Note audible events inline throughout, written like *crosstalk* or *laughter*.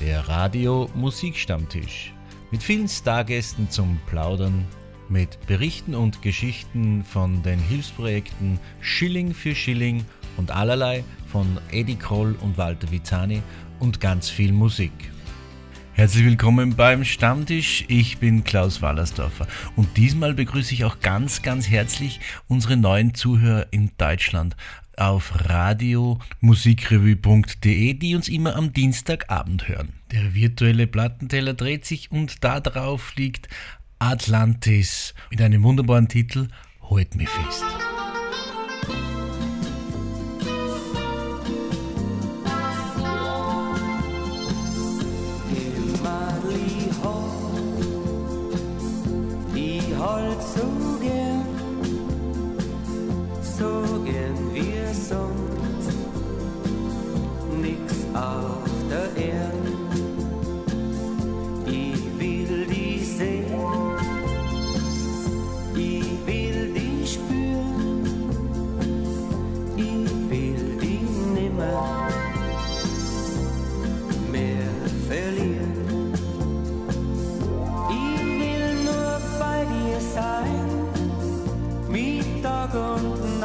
der Radio Musikstammtisch. Mit vielen Stargästen zum Plaudern, mit Berichten und Geschichten von den Hilfsprojekten Schilling für Schilling und allerlei von Eddie Kroll und Walter Vizani und ganz viel Musik. Herzlich willkommen beim Stammtisch. Ich bin Klaus Wallersdorfer und diesmal begrüße ich auch ganz, ganz herzlich unsere neuen Zuhörer in Deutschland auf radiomusikrevue.de, die uns immer am Dienstagabend hören. Der virtuelle Plattenteller dreht sich und da drauf liegt Atlantis mit einem wunderbaren Titel Halt mich fest.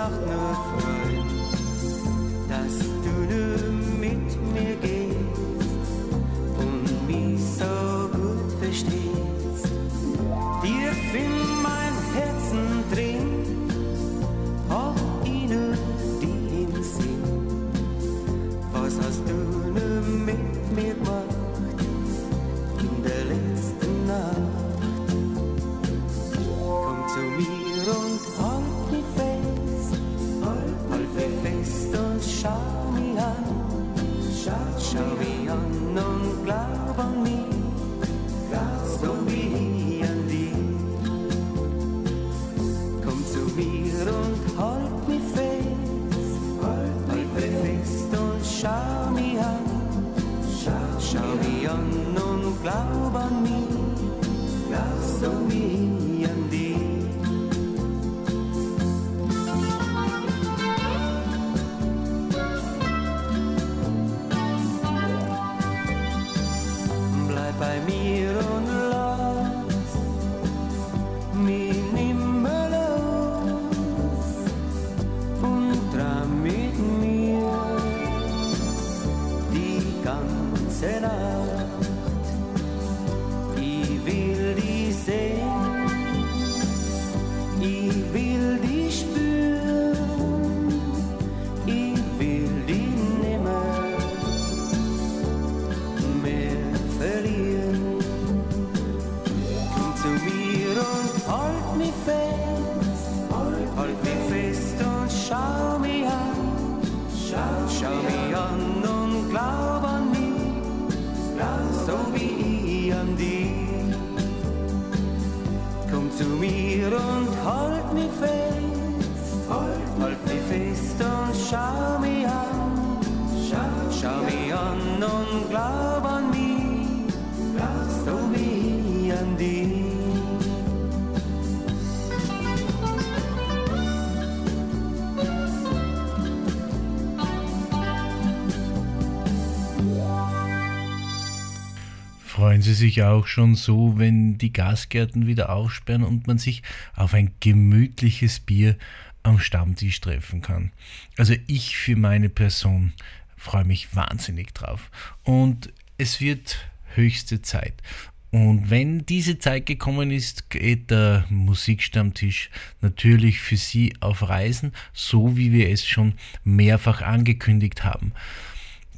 nacht Freuen Sie sich auch schon so, wenn die Gasgärten wieder aufsperren und man sich auf ein gemütliches Bier am Stammtisch treffen kann. Also ich für meine Person freue mich wahnsinnig drauf. Und es wird höchste Zeit. Und wenn diese Zeit gekommen ist, geht der Musikstammtisch natürlich für Sie auf Reisen, so wie wir es schon mehrfach angekündigt haben.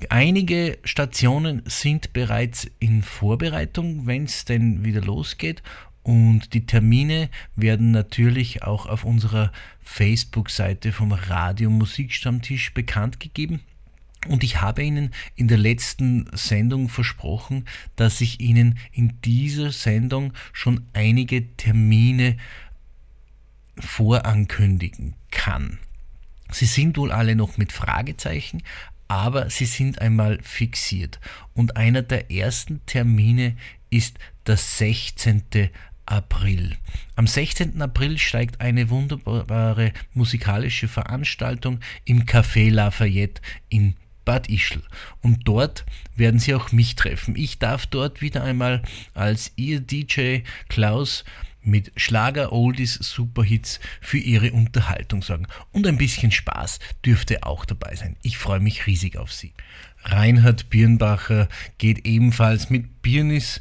Einige Stationen sind bereits in Vorbereitung, wenn es denn wieder losgeht. Und die Termine werden natürlich auch auf unserer Facebook-Seite vom Radio Musikstammtisch bekannt gegeben. Und ich habe Ihnen in der letzten Sendung versprochen, dass ich Ihnen in dieser Sendung schon einige Termine vorankündigen kann. Sie sind wohl alle noch mit Fragezeichen, aber sie sind einmal fixiert. Und einer der ersten Termine ist der 16. April. Am 16. April steigt eine wunderbare musikalische Veranstaltung im Café Lafayette in Bad Ischl. Und dort werden Sie auch mich treffen. Ich darf dort wieder einmal als Ihr DJ Klaus mit Schlager, Oldies, Superhits für Ihre Unterhaltung sorgen. Und ein bisschen Spaß dürfte auch dabei sein. Ich freue mich riesig auf Sie. Reinhard Birnbacher geht ebenfalls mit Birnis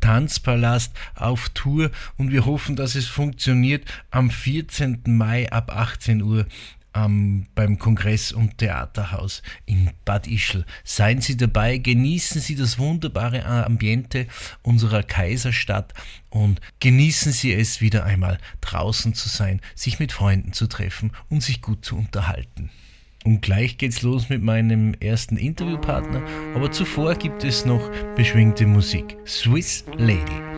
Tanzpalast auf Tour und wir hoffen, dass es funktioniert am 14. Mai ab 18 Uhr ähm, beim Kongress- und Theaterhaus in Bad Ischl. Seien Sie dabei, genießen Sie das wunderbare Ambiente unserer Kaiserstadt und genießen Sie es wieder einmal draußen zu sein, sich mit Freunden zu treffen und sich gut zu unterhalten. Und gleich geht's los mit meinem ersten Interviewpartner, aber zuvor gibt es noch beschwingte Musik. Swiss Lady.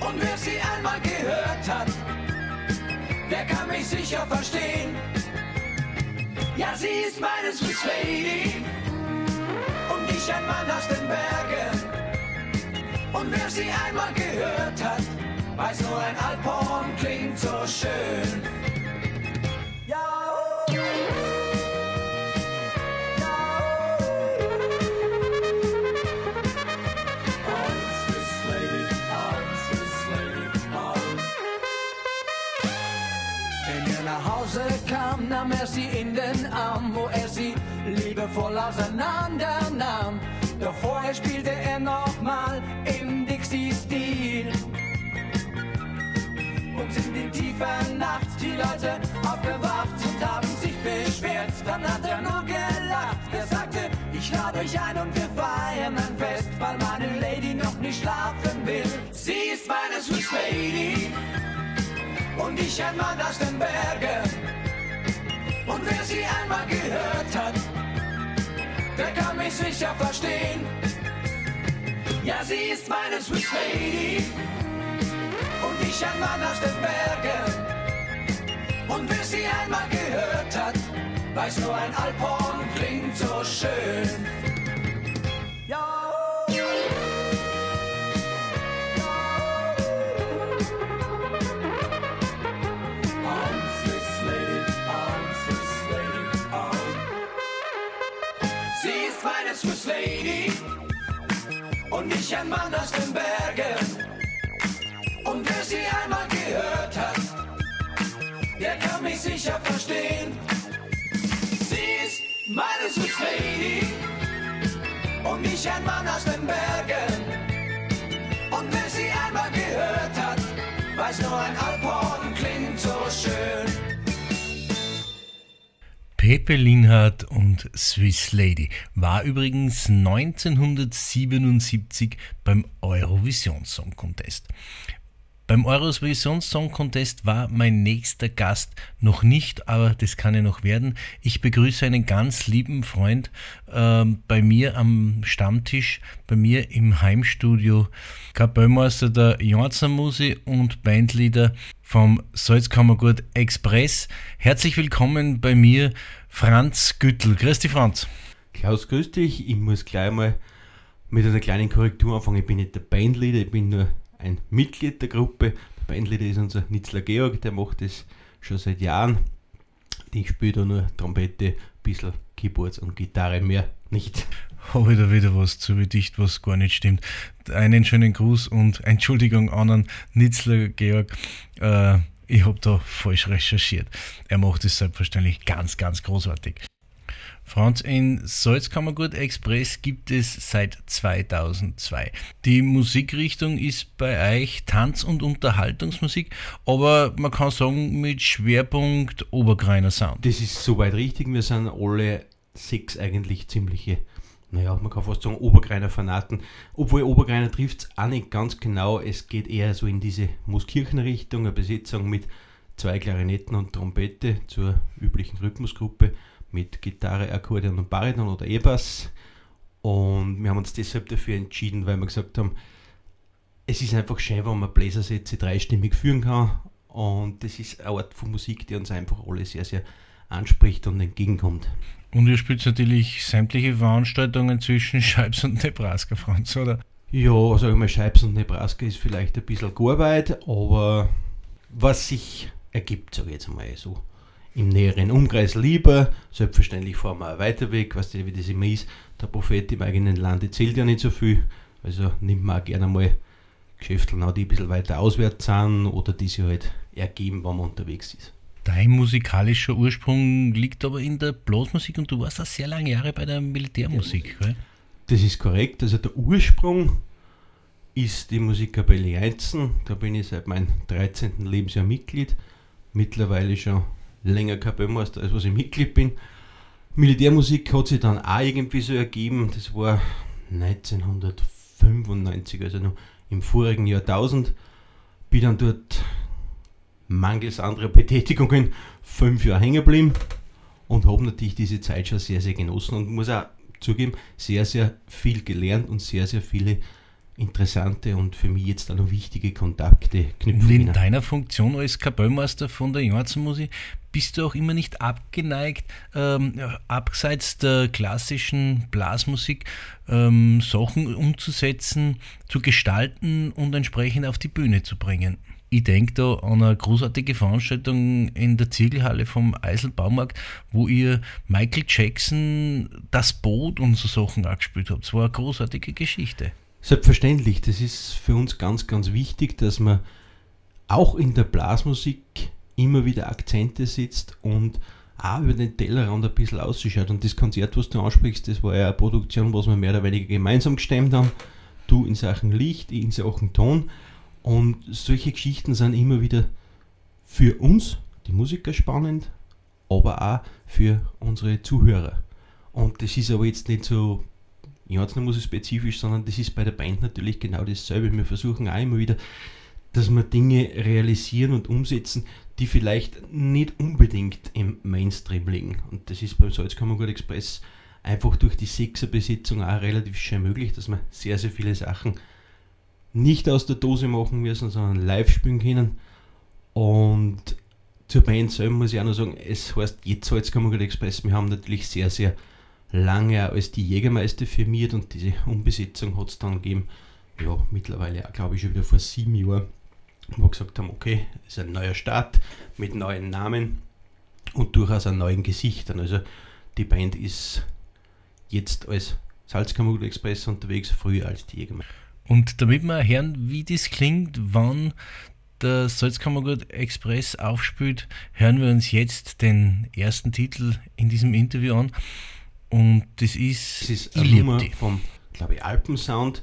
Und wer sie einmal gehört hat, der kann mich sicher verstehen. Ja, sie ist meine Swiss Lady und ich ein Mann aus den Bergen. Und wer sie einmal gehört hat, weiß nur ein Alphorn klingt so schön. In den Arm, wo er sie liebevoll auseinander nahm. Doch vorher spielte er nochmal im Dixie-Stil. Und in die tiefe Nacht die Leute aufgewacht und haben sich beschwert. Dann hat er nur gelacht. Er sagte, ich lade euch ein und wir feiern ein Fest, weil meine Lady noch nicht schlafen will. Sie ist meine Swiss Lady und ich ein Mann aus den Bergen. Und wer sie einmal gehört hat, der kann mich sicher verstehen. Ja, sie ist meine Swiss Lady und ich ein Mann aus den Bergen. Und wer sie einmal gehört hat, weiß nur ein Alphorn klingt so schön. Swiss Lady und ich ein Mann aus den Bergen. Und wer sie einmal gehört hat, der kann mich sicher verstehen. Sie ist meine Swiss Lady und ich ein Mann aus den Bergen. Und wer sie einmal gehört hat, weiß nur ein Alphorn klingt so schön. Pepe Linhardt und Swiss Lady war übrigens 1977 beim Eurovision Song Contest. Beim Eurovision Song Contest war mein nächster Gast noch nicht, aber das kann ja noch werden. Ich begrüße einen ganz lieben Freund äh, bei mir am Stammtisch, bei mir im Heimstudio, Kapellmeister der Janzer und Bandleader vom Salzkammergut Express. Herzlich willkommen bei mir, Franz Güttel. Grüß dich, Franz. Klaus, grüß dich. Ich muss gleich mal mit einer kleinen Korrektur anfangen. Ich bin nicht der Bandleader, ich bin nur ein Mitglied der Gruppe. Der Bandleader ist unser Nitzler Georg, der macht das schon seit Jahren. Ich spiele da nur Trompete, ein bisschen Keyboards und Gitarre, mehr nicht. Habe ich da wieder was zu bedicht, was gar nicht stimmt. Einen schönen Gruß und Entschuldigung an den Nitzler Georg. Äh, ich habe da falsch recherchiert. Er macht es selbstverständlich ganz, ganz großartig. Franz, in Salzkammergut Express gibt es seit 2002. Die Musikrichtung ist bei euch Tanz- und Unterhaltungsmusik, aber man kann sagen mit Schwerpunkt Obergreiner Sound. Das ist soweit richtig. Wir sind alle sechs eigentlich ziemliche, naja, man kann fast sagen Obergreiner Fanaten. Obwohl Obergreiner trifft es auch nicht ganz genau. Es geht eher so in diese Muskirchenrichtung, eine Besetzung mit zwei Klarinetten und Trompete zur üblichen Rhythmusgruppe mit Gitarre, Akkordeon und Bariton oder E-Bass. Und wir haben uns deshalb dafür entschieden, weil wir gesagt haben, es ist einfach schön, wenn man Bläsersätze dreistimmig führen kann. Und das ist eine Art von Musik, die uns einfach alle sehr, sehr anspricht und entgegenkommt. Und ihr spielt natürlich sämtliche Veranstaltungen zwischen *laughs* Scheibs und Nebraska, Franz, oder? Ja, sag ich mal, Scheibs und Nebraska ist vielleicht ein bisschen gar weit, aber was sich ergibt, sage ich jetzt mal so im näheren Umkreis lieber. Selbstverständlich fahren wir auch weiter weg, weißt du, wie das immer ist. Der Prophet im eigenen Lande zählt ja nicht so viel. Also nimmt man auch gerne mal Geschäfte, die ein bisschen weiter auswärts sind oder die sich halt ergeben, wenn man unterwegs ist. Dein musikalischer Ursprung liegt aber in der Blasmusik und du warst auch sehr lange Jahre bei der Militärmusik, ja. Das ist korrekt. Also der Ursprung ist die Musikkapelle Einzen. Da bin ich seit meinem 13. Lebensjahr Mitglied. Mittlerweile schon länger Kapellmeister, als was ich Mitglied bin. Militärmusik hat sich dann auch irgendwie so ergeben. Das war 1995, also noch im vorigen Jahrtausend. Bin dann dort mangels anderer Betätigungen fünf Jahre hängen geblieben und habe natürlich diese Zeit schon sehr, sehr genossen und muss auch zugeben, sehr, sehr viel gelernt und sehr, sehr viele interessante und für mich jetzt auch noch wichtige Kontakte knüpfen. Und in deiner Funktion als Kapellmeister von der Janzenmusik bist du auch immer nicht abgeneigt, ähm, abseits der klassischen Blasmusik ähm, Sachen umzusetzen, zu gestalten und entsprechend auf die Bühne zu bringen. Ich denke da an eine großartige Veranstaltung in der Ziegelhalle vom Eiselbaumarkt, wo ihr Michael Jackson das Boot und so Sachen auch gespielt habt. Das war eine großartige Geschichte. Selbstverständlich, das ist für uns ganz, ganz wichtig, dass man auch in der Blasmusik immer wieder Akzente setzt und auch über den Tellerrand ein bisschen auszuschaut. Und das Konzert, was du ansprichst, das war ja eine Produktion, was wir mehr oder weniger gemeinsam gestemmt haben. Du in Sachen Licht, ich in Sachen Ton. Und solche Geschichten sind immer wieder für uns, die Musiker, spannend, aber auch für unsere Zuhörer. Und das ist aber jetzt nicht so spezifisch, sondern das ist bei der Band natürlich genau dasselbe. Wir versuchen auch immer wieder, dass wir Dinge realisieren und umsetzen, die vielleicht nicht unbedingt im Mainstream liegen. Und das ist beim Salzkammergut Express einfach durch die Sechserbesetzung auch relativ schön möglich, dass wir sehr, sehr viele Sachen nicht aus der Dose machen müssen, sondern live spielen können. Und zur Band selber muss ich auch noch sagen, es heißt jetzt Salzkammergut Express, wir haben natürlich sehr, sehr lange als die Jägermeister firmiert und diese Umbesetzung hat es dann gegeben, ja, mittlerweile glaube ich schon wieder vor sieben Jahren wo wir gesagt haben, okay, es ist ein neuer Start mit neuen Namen und durchaus an neuen Gesichtern. Also die Band ist jetzt als Salzkammergut Express unterwegs, früher als die Jägermeister. Und damit wir hören, wie das klingt, wann der Salzkammergut Express aufspielt, hören wir uns jetzt den ersten Titel in diesem Interview an. Und das ist, das ist Nummer vom, glaube ich, Alpensound.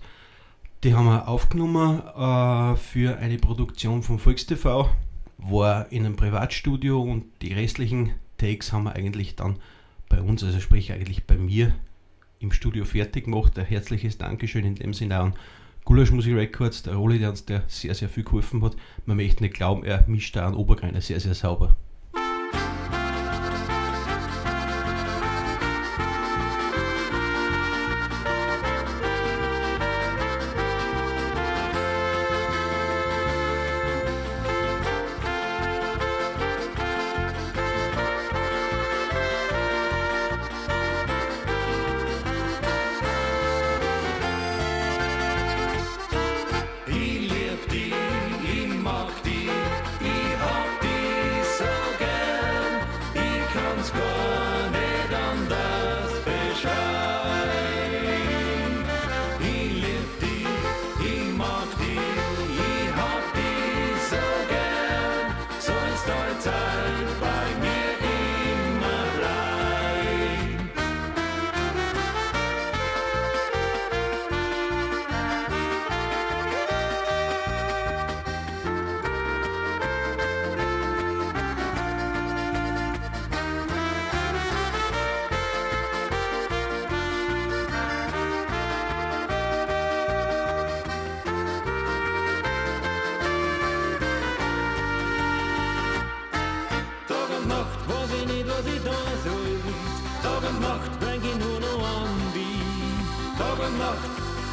Die haben wir aufgenommen äh, für eine Produktion von VolksTV, war in einem Privatstudio und die restlichen Takes haben wir eigentlich dann bei uns, also sprich eigentlich bei mir im Studio fertig gemacht. Ein herzliches Dankeschön in dem Sinne an Gulasch Musik Records, der Rolli, der uns der sehr, sehr viel geholfen hat. Man möchte nicht glauben, er mischt da an Obergreiner sehr, sehr sauber.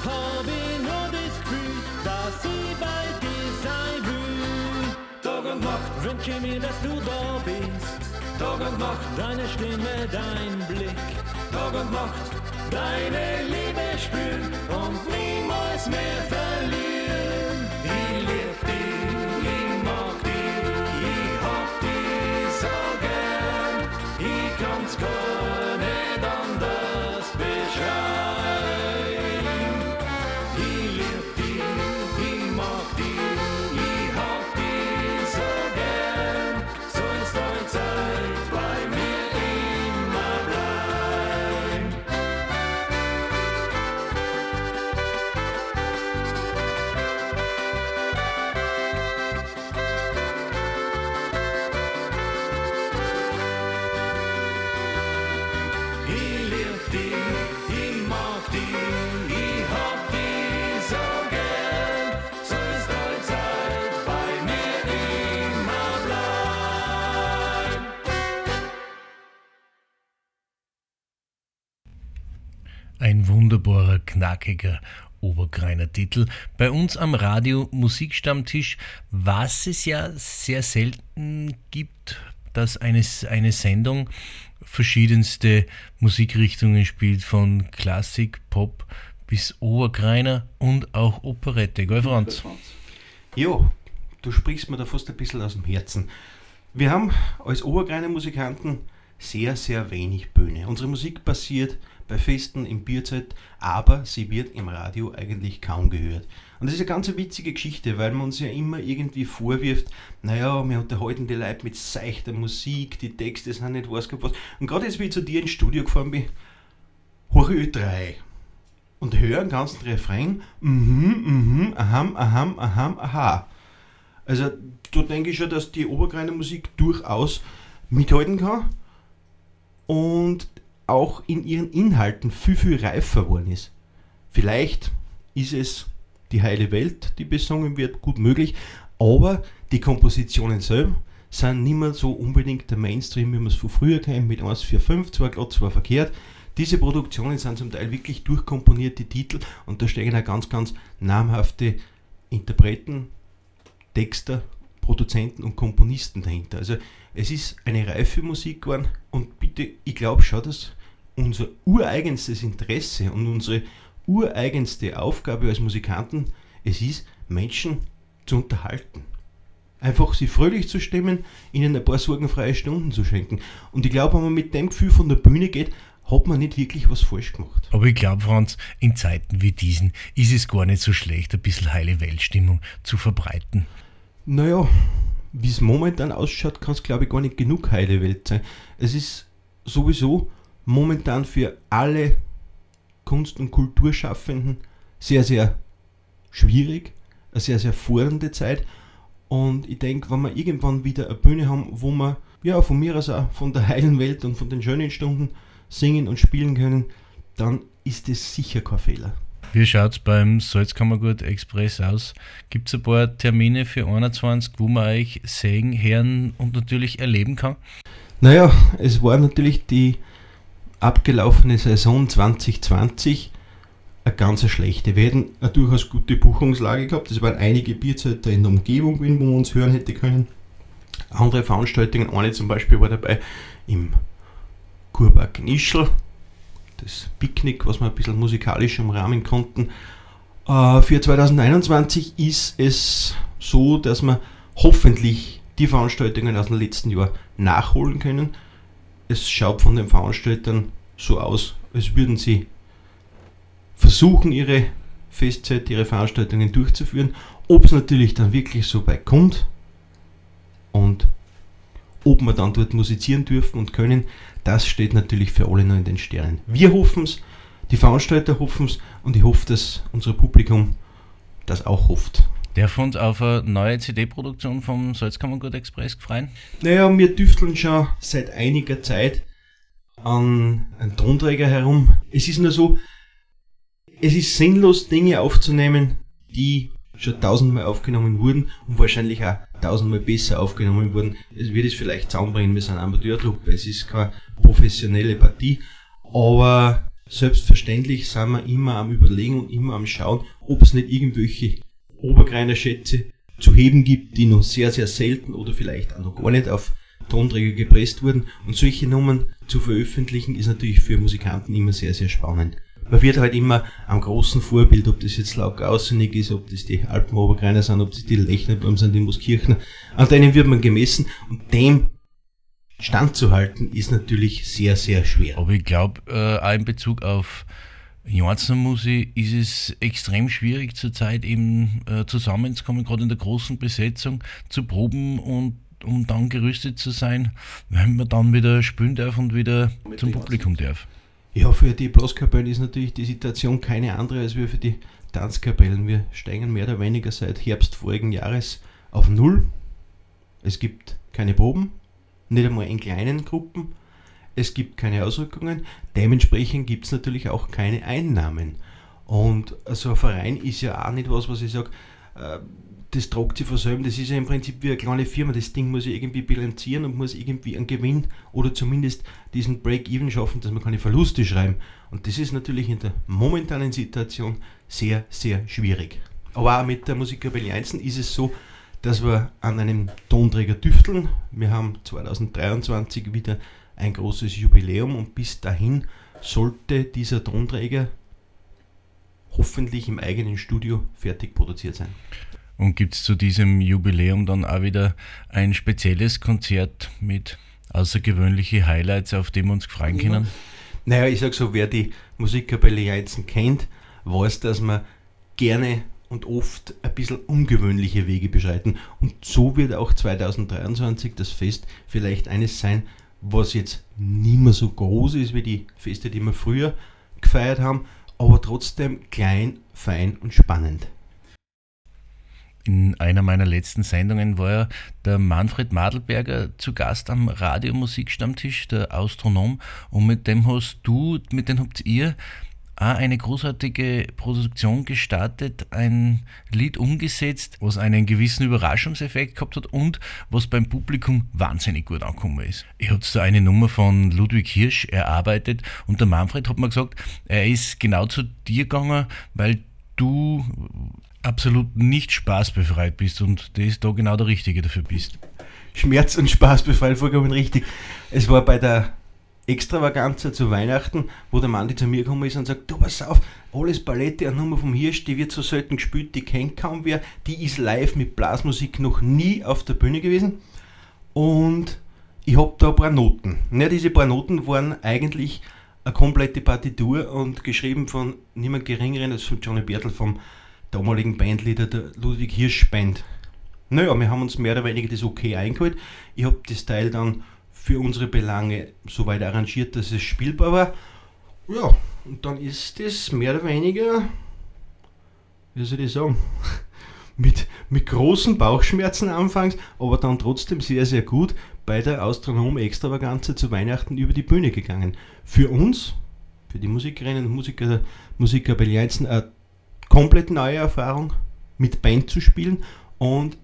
Nacht hab ich nur das Gefühl, dass ich bei dir sein will. Tag und Nacht wünsche mir, dass du da bist. Tag und Nacht deine Stimme, dein Blick. Tag und Nacht deine Liebe spüren und niemals mehr verlieren. Knackiger Obergreiner Titel. Bei uns am Radio Musikstammtisch, was es ja sehr selten gibt, dass eine, eine Sendung verschiedenste Musikrichtungen spielt, von Klassik, Pop bis Obergreiner und auch Operette. Gell, Franz? Ja, du sprichst mir da fast ein bisschen aus dem Herzen. Wir haben als Obergreiner Musikanten sehr, sehr wenig Bühne. Unsere Musik passiert bei Festen im Bierzelt, aber sie wird im Radio eigentlich kaum gehört. Und das ist eine ganz witzige Geschichte, weil man uns ja immer irgendwie vorwirft, naja, wir unterhalten die Leute mit seichter Musik, die Texte sind nicht was was. Und gerade jetzt, wie ich zu dir ins Studio gefahren bin, ich Ö3 und höre den ganzen Refrain, mhm, mhm, aham, aham, aham, aha. Also da denke ich schon, dass die Obergreiner Musik durchaus mithalten kann und auch in ihren Inhalten viel, viel reifer geworden ist. Vielleicht ist es die heile Welt, die besungen wird, gut möglich, aber die Kompositionen selber sind nicht mehr so unbedingt der Mainstream, wie man es von früher kennt, mit 1, 4, 5, zwar glatt, zwar verkehrt. Diese Produktionen sind zum Teil wirklich durchkomponierte Titel und da stehen auch ganz, ganz namhafte Interpreten, Texter, Produzenten und Komponisten dahinter. Also es ist eine reife Musik geworden und bitte, ich glaube schon, dass unser ureigenstes Interesse und unsere ureigenste Aufgabe als Musikanten es ist, Menschen zu unterhalten. Einfach sie fröhlich zu stimmen, ihnen ein paar sorgenfreie Stunden zu schenken. Und ich glaube, wenn man mit dem Gefühl von der Bühne geht, hat man nicht wirklich was falsch gemacht. Aber ich glaube, Franz, in Zeiten wie diesen ist es gar nicht so schlecht, ein bisschen heile Weltstimmung zu verbreiten. Naja, wie es momentan ausschaut, kann es glaube ich gar nicht genug heile Welt sein. Es ist sowieso momentan für alle Kunst- und Kulturschaffenden sehr, sehr schwierig, eine sehr, sehr fordernde Zeit. Und ich denke, wenn wir irgendwann wieder eine Bühne haben, wo wir ja von mir aus auch von der heilen Welt und von den schönen Stunden singen und spielen können, dann ist es sicher kein Fehler. Wie schaut es beim Salzkammergut Express aus? Gibt es ein paar Termine für 21, wo man euch sehen, hören und natürlich erleben kann? Naja, es war natürlich die abgelaufene Saison 2020 eine ganz schlechte. Wir hätten eine durchaus gute Buchungslage gehabt. Es waren einige Bierzelte in der Umgebung, wo man uns hören hätte können. Andere Veranstaltungen, eine zum Beispiel war dabei im Kurpark in Ischl, das Picknick, was wir ein bisschen musikalisch umrahmen konnten. Äh, Für 2021 ist es so, dass wir hoffentlich die Veranstaltungen aus dem letzten Jahr nachholen können. Es schaut von den Veranstaltern so aus, als würden sie versuchen, ihre Festzeit, ihre Veranstaltungen durchzuführen. Ob es natürlich dann wirklich so weit kommt und ob wir dann dort musizieren dürfen und können, das steht natürlich für alle noch in den Sternen. Wir hoffen es, die Veranstalter hoffen es und ich hoffe, dass unser Publikum das auch hofft. Darf uns auf eine neue CD-Produktion vom Salzkammergut Express freuen? Naja, wir düfteln schon seit einiger Zeit an einen Tonträger herum. Es ist nur so, es ist sinnlos, Dinge aufzunehmen, die schon tausendmal aufgenommen wurden und wahrscheinlich auch tausendmal besser aufgenommen wurden. Es wird es vielleicht zusammenbringen, wir sind Amateurtruppe, es ist keine professionelle Partie, aber selbstverständlich sind wir immer am Überlegen und immer am Schauen, ob es nicht irgendwelche Obergreiner Schätze zu heben gibt, die noch sehr, sehr selten oder vielleicht auch noch gar nicht auf Tonträger gepresst wurden. Und solche Nummern zu veröffentlichen ist natürlich für Musikanten immer sehr, sehr spannend. Man wird halt immer am großen Vorbild, ob das jetzt Lauk Außenig ist, ob das die Alpenobergreiner sind, ob das die Lechnerbäume sind, die Muskirchner, an denen wird man gemessen und dem standzuhalten ist natürlich sehr, sehr schwer. Aber ich glaube, äh, auch in Bezug auf Janzermusik ist es extrem schwierig zurzeit eben äh, zusammenzukommen, gerade in der großen Besetzung, zu proben und um dann gerüstet zu sein, wenn man dann wieder spielen darf und wieder Mit zum Publikum darf. Ja, für die Blaskapellen ist natürlich die Situation keine andere als wir für die Tanzkapellen. Wir steigen mehr oder weniger seit Herbst vorigen Jahres auf Null. Es gibt keine Proben, nicht einmal in kleinen Gruppen. Es gibt keine Ausrückungen. Dementsprechend gibt es natürlich auch keine Einnahmen. Und so ein Verein ist ja auch nicht was, was ich sage, äh, das tragt sich von Das ist ja im Prinzip wie eine kleine Firma. Das Ding muss ich irgendwie bilanzieren und muss irgendwie einen Gewinn oder zumindest diesen Break-Even schaffen, dass man keine Verluste schreiben. Und das ist natürlich in der momentanen Situation sehr, sehr schwierig. Aber auch mit der Musikkapelle Einzen ist es so, dass wir an einem Tonträger tüfteln. Wir haben 2023 wieder ein großes Jubiläum und bis dahin sollte dieser Tonträger hoffentlich im eigenen Studio fertig produziert sein. Und gibt es zu diesem Jubiläum dann auch wieder ein spezielles Konzert mit außergewöhnlichen Highlights, auf die wir uns freuen können? Naja, ich sag so, wer die Musikkapelle Jeizen kennt, weiß, dass man gerne und oft ein bisschen ungewöhnliche Wege beschreiten. Und so wird auch 2023 das Fest vielleicht eines sein, was jetzt nicht mehr so groß ist wie die Feste, die wir früher gefeiert haben, aber trotzdem klein, fein und spannend. In einer meiner letzten Sendungen war ja der Manfred Madelberger zu Gast am Radiomusikstammtisch, der Astronom, und mit dem hast du, mit dem habt ihr auch eine großartige Produktion gestartet, ein Lied umgesetzt, was einen gewissen Überraschungseffekt gehabt hat und was beim Publikum wahnsinnig gut angekommen ist. Ich habe so eine Nummer von Ludwig Hirsch erarbeitet und der Manfred hat mir gesagt, er ist genau zu dir gegangen, weil du absolut nicht spaßbefreit bist und der ist da genau der Richtige dafür bist. Schmerz und Spaß befreit, vollkommen richtig. Es war bei der Extravaganza zu Weihnachten, wo der Mann, die zu mir gekommen ist und sagt, du pass auf, alles Palette, eine Nummer vom Hirsch, die wird so selten gespielt, die kennt kaum wer, die ist live mit Blasmusik noch nie auf der Bühne gewesen und ich habe da ein paar Noten. Ja, diese paar Noten waren eigentlich eine komplette Partitur und geschrieben von niemand geringeren als von Johnny Bertel vom damaligen Bandleader der Ludwig Hirsch Band. Naja, wir haben uns mehr oder weniger das okay eingeholt. Ich habe das Teil dann für unsere Belange so weit arrangiert, dass es spielbar war. Ja, und dann ist das mehr oder weniger, wie soll ich sagen, *laughs* mit, mit großen Bauchschmerzen anfangs, aber dann trotzdem sehr, sehr gut bei der Astronom Extravaganza zu Weihnachten über die Bühne gegangen. Für uns, für die Musikerinnen und Musiker der Musikkapelle Einzen, eine komplett neue Erfahrung, mit Band zu spielen und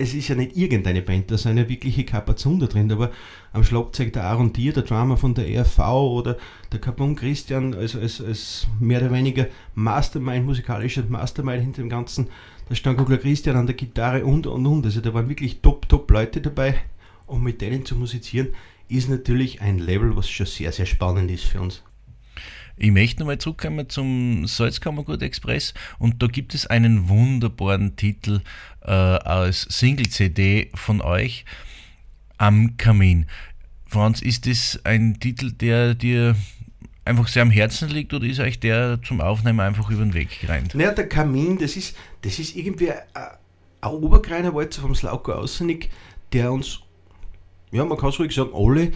es ist ja nicht irgendeine Band, da sind ja wirkliche Kapazunder drin, aber am Schlagzeug der Aaron Dier, der Drummer von der ERV oder der Kapun Christian als, als, als mehr oder weniger Mastermind, musikalischer Mastermind hinter dem Ganzen, der Stankugler Christian an der Gitarre und und und. Also da waren wirklich top, top Leute dabei und mit denen zu musizieren ist natürlich ein Level, was schon sehr, sehr spannend ist für uns. Ich möchte nochmal zurückkommen zum Salzkammergut Express und da gibt es einen wunderbaren Titel äh, als Single-CD von euch, Am Kamin. Franz, ist das ein Titel, der dir einfach sehr am Herzen liegt oder ist euch der zum Aufnehmen einfach über den Weg gerannt? Naja, der Kamin, das ist, das ist irgendwie ein, ein Obergreiner Walzer vom Slauko Außenig, der uns, ja, man kann es ruhig sagen, alle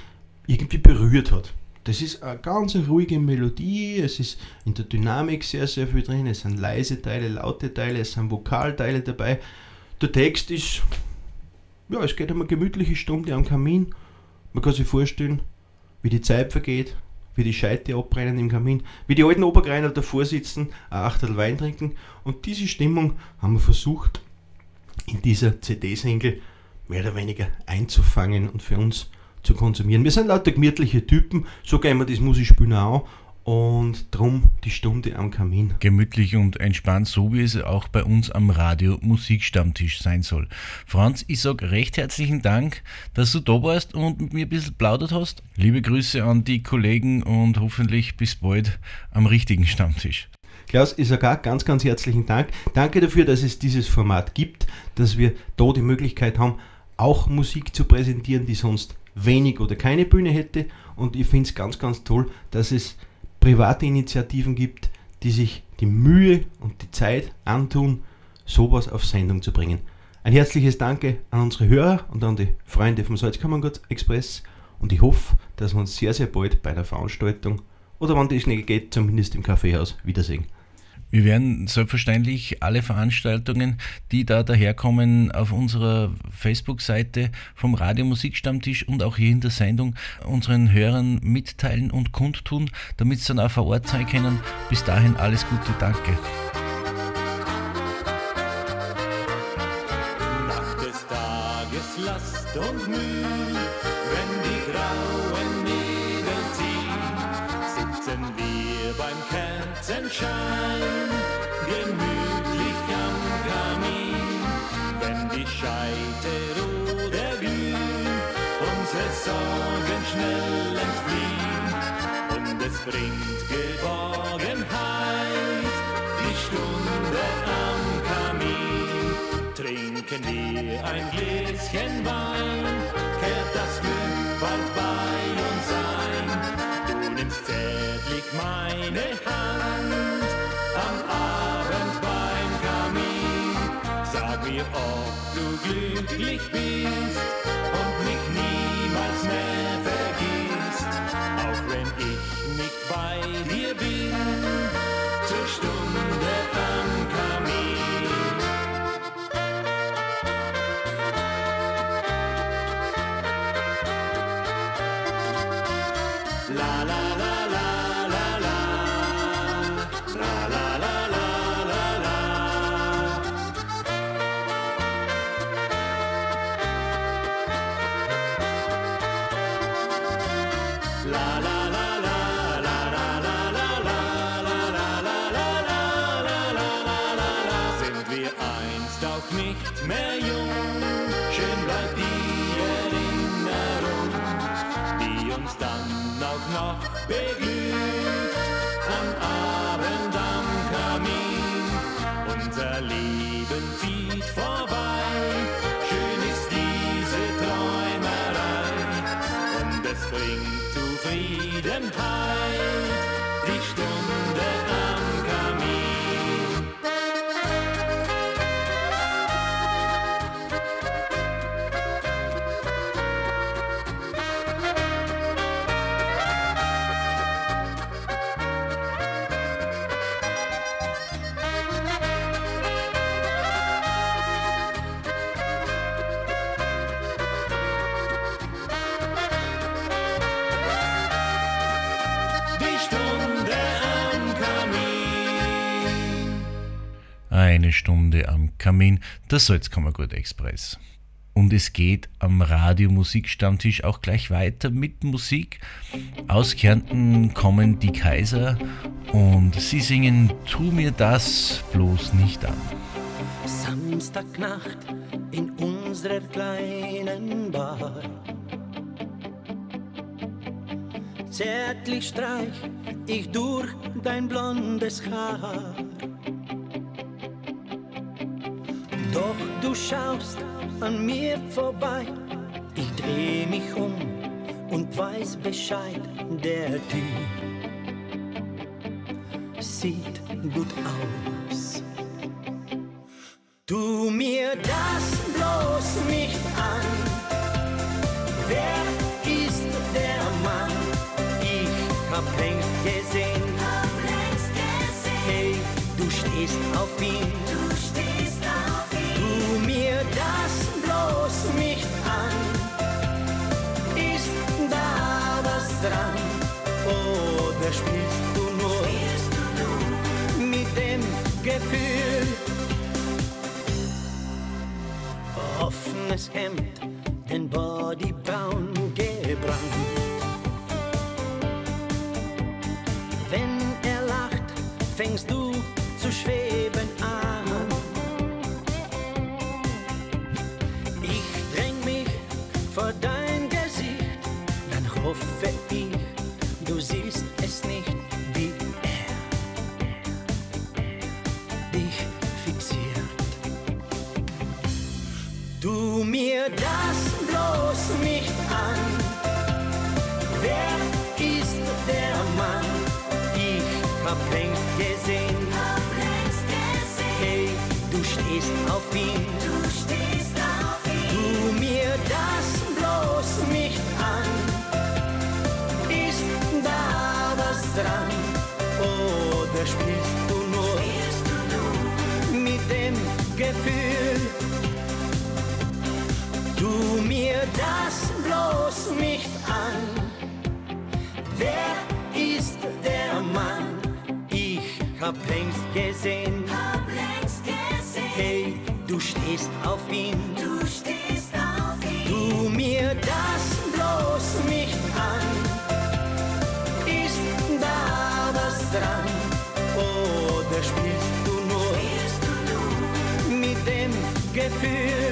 irgendwie berührt hat. Das ist eine ganz ruhige Melodie, es ist in der Dynamik sehr, sehr viel drin, es sind leise Teile, laute Teile, es sind Vokalteile dabei. Der Text ist, ja, es geht um eine gemütliche Stunde am Kamin. Man kann sich vorstellen, wie die Zeit vergeht, wie die Scheite abbrennen im Kamin, wie die alten Obergreiner davor sitzen, ein Achtel Wein trinken. Und diese Stimmung haben wir versucht, in dieser CD-Single mehr oder weniger einzufangen und für uns zu konsumieren. Wir sind lauter gemütliche Typen, so gehen wir das Musikspielen auch und drum die Stunde am Kamin. Gemütlich und entspannt, so wie es auch bei uns am Radio Musikstammtisch sein soll. Franz, ich sage recht herzlichen Dank, dass du da warst und mit mir ein bisschen plaudert hast. Liebe Grüße an die Kollegen und hoffentlich bis bald am richtigen Stammtisch. Klaus, ich sage auch ganz, ganz herzlichen Dank. Danke dafür, dass es dieses Format gibt, dass wir da die Möglichkeit haben, auch Musik zu präsentieren, die sonst wenig oder keine Bühne hätte. Und ich finde es ganz, ganz toll, dass es private Initiativen gibt, die sich die Mühe und die Zeit antun, sowas auf Sendung zu bringen. Ein herzliches Danke an unsere Hörer und an die Freunde vom Salzkammergut Express und ich hoffe, dass wir uns sehr, sehr bald bei der Veranstaltung oder wann die Schnee geht, zumindest im Kaffeehaus wiedersehen. Wir werden selbstverständlich alle Veranstaltungen, die da daherkommen, auf unserer Facebook-Seite vom Radio Musikstammtisch und auch hier in der Sendung unseren Hörern mitteilen und kundtun, damit sie dann auch vor Ort sein können. Bis dahin alles Gute, danke. Nach des Tages Last und Mühe, wenn die grauen Nebel ziehen, sitzen wir beim Kerzenschein, gemütlich am Kamin, wenn die Scheite oder glühen, unsere Sorgen schnell entfliehen und es bringt Geborgenheit, die Stunde am Kamin. Trinken wir ein Gläschen Wein, kehrt das Glück meine Hand am Abend beim Kamin. Sag mir, ob du glücklich bist und mich niemals mehr vergisst, auch wenn ich nicht bei dir me. Stunde am Kamin, der Salzkammergut Express. Und es geht am Radio Musikstammtisch auch gleich weiter mit Musik. Aus Kärnten kommen die Kaiser und sie singen Tu mir das bloß nicht an. Samstagnacht in unserer kleinen Bar. Zärtlich streich ich durch dein blondes Haar. Doch du schaust an mir vorbei. Ich dreh mich um und weiß Bescheid. Der Typ sieht gut aus. Tu mir das bloß nicht an. Wer ist der Mann? Ich hab längst gesehen. Hey, du stehst auf ihn. Bloß nicht an. Ist da was dran? Oder spielst du nur mit dem Gefühl? Offenes Hemd, den Body braun gebrannt. fängst du mir das bloß nicht an. Wer ist der Mann? Ich hab längst gesehen. Hey, du stehst auf ihn. Tu mir das bloß nicht an. Ist da was dran? Oder spielst du nur mit dem Gefühl? Bloß nicht an. Wer ist der Mann? Ich hab längst gesehen. Hey, du stehst auf ihn. Tu mir das bloß nicht an. Ist da was dran? Oder spielst du nur mit dem Gefühl?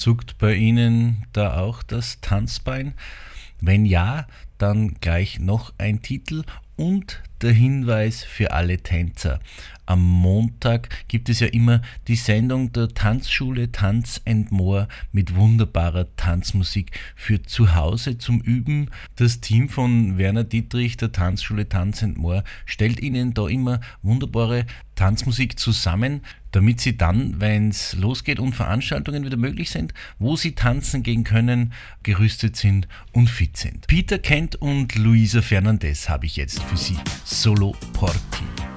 Zuckt bei Ihnen da auch das Tanzbein? Wenn ja, dann gleich noch ein Titel und der Hinweis für alle Tänzer. Am Montag gibt es ja immer die Sendung der Tanzschule Tanz and More mit wunderbarer Tanzmusik für zu Hause zum Üben. Das Team von Werner Dietrich der Tanzschule Tanz and More stellt Ihnen da immer wunderbare Tanzmusik zusammen, damit Sie dann, wenn es losgeht und Veranstaltungen wieder möglich sind, wo Sie tanzen gehen können, gerüstet sind und fit sind. Peter Kent und Luisa Fernandez habe ich jetzt für Sie. Solo Porti.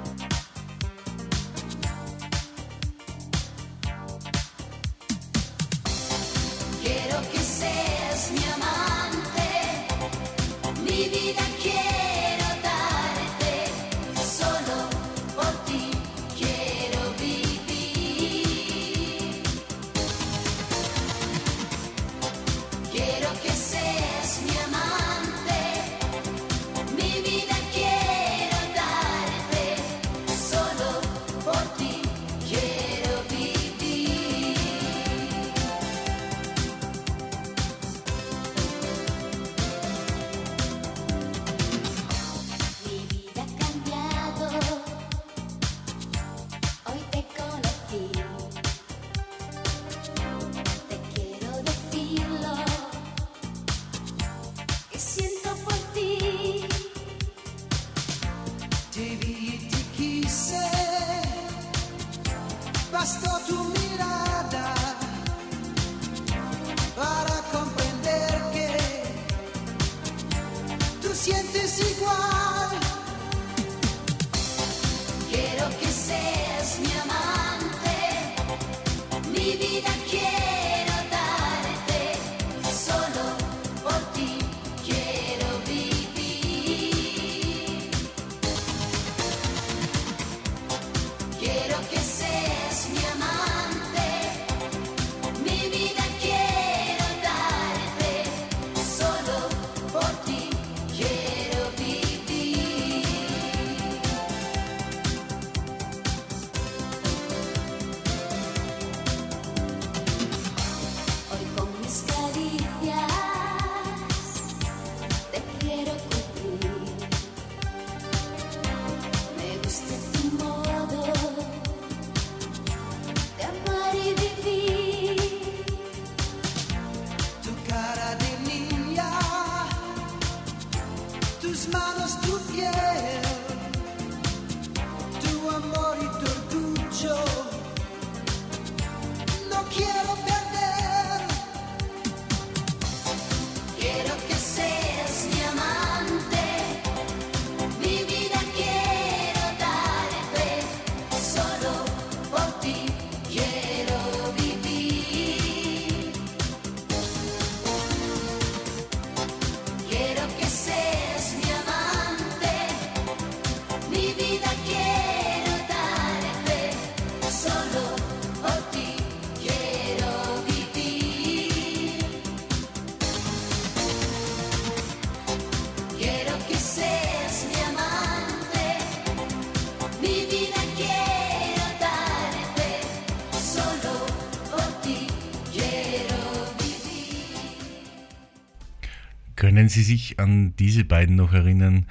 Können Sie sich an diese beiden noch erinnern?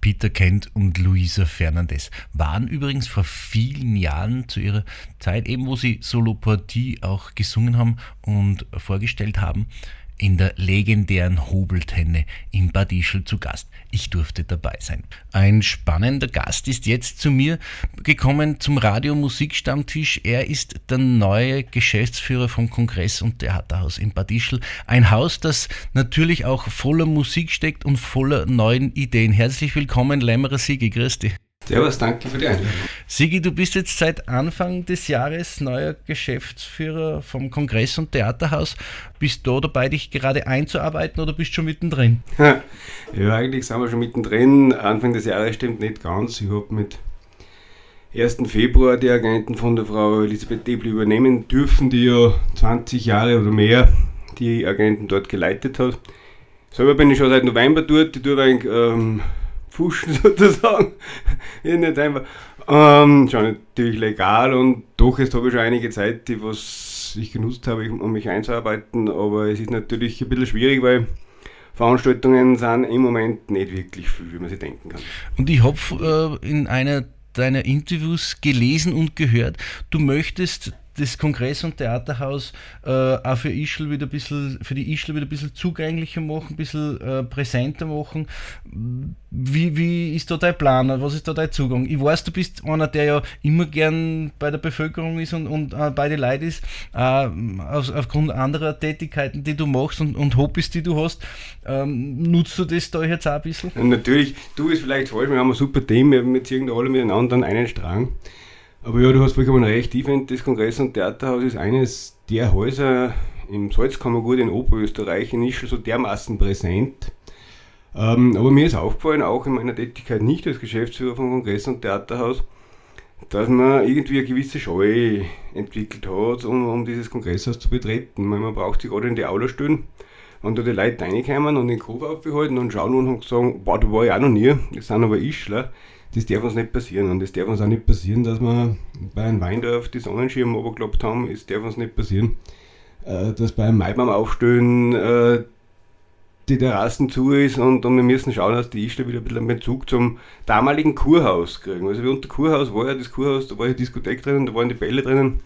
Peter Kent und Luisa Fernandez waren übrigens vor vielen Jahren zu ihrer Zeit, eben wo sie Soloportie auch gesungen haben und vorgestellt haben, in der legendären Hobeltenne in Bad Ischl zu Gast. Ich durfte dabei sein. Ein spannender Gast ist jetzt zu mir gekommen zum Radio-Musikstammtisch. Er ist der neue Geschäftsführer vom Kongress- und Theaterhaus in Bad Ischl. Ein Haus, das natürlich auch voller Musik steckt und voller neuen Ideen. Herzlich willkommen, Lämmerer Sigi, grüß dich. Servus, danke für die Einladung. Sigi, du bist jetzt seit Anfang des Jahres neuer Geschäftsführer vom Kongress- und Theaterhaus. Bist du dabei, dich gerade einzuarbeiten oder bist du schon mittendrin? Ja, eigentlich sind wir schon mittendrin. Anfang des Jahres stimmt nicht ganz. Ich habe mit 1. Februar die Agenten von der Frau Elisabeth Debel übernehmen dürfen, die ja 20 Jahre oder mehr die Agenten dort geleitet hat. Selber bin ich schon seit November dort. Ich tue ein ähm, Fuschen *laughs* sozusagen. ich nicht einfach. Ähm, schon natürlich legal und doch jetzt habe ich schon einige Zeit, die was ich genutzt habe, um mich einzuarbeiten, aber es ist natürlich ein bisschen schwierig, weil Veranstaltungen sind im Moment nicht wirklich viel, wie man sich denken kann. Und ich habe äh, in einer deiner Interviews gelesen und gehört, du möchtest das Kongress- und Theaterhaus äh, auch für Ischl wieder ein bisschen, für die Ischl wieder ein bisschen zugänglicher machen, ein bisschen äh, präsenter machen. Wie, wie ist da dein Plan? Was ist da dein Zugang? Ich weiß, du bist einer, der ja immer gern bei der Bevölkerung ist und, und äh, bei den Leuten ist, äh, aus, aufgrund anderer Tätigkeiten, die du machst und, und Hobbys, die du hast. Ähm, nutzt du das da jetzt auch ein bisschen? Natürlich, du ist vielleicht falsch, wir haben ein super Team, wir ziehen da alle miteinander an einen Strang. Aber ja, du hast vollkommen recht, Event des Kongress- und Theaterhaus ist eines der Häuser im Salzkammergut in Oberösterreich, in Ischl so dermaßen präsent. Ähm, aber mir ist aufgefallen, auch in meiner Tätigkeit nicht als Geschäftsführer vom Kongress- und Theaterhaus, dass man irgendwie eine gewisse Scheu entwickelt hat, um, um dieses Kongresshaus zu betreten. Weil man braucht sich gerade in die Aula stellen, wenn da die Leute reinkommen und den Kopf aufbehalten und schauen und sagen, boah, da war ich auch noch nie, das sind aber Ischler. Das darf uns nicht passieren. Und es darf uns auch nicht passieren, dass wir bei einem Weindorf die Sonnenschirme runtergeklappt haben. Es darf uns nicht passieren, äh, dass bei einem Maibaum aufstellen äh, die Terrassen zu ist und, und wir müssen schauen, dass die Ischler wieder ein bisschen einen Bezug zum damaligen Kurhaus kriegen. Also wie unter Kurhaus war ja das Kurhaus, da war ja Diskothek drinnen, da waren die Bälle drinnen.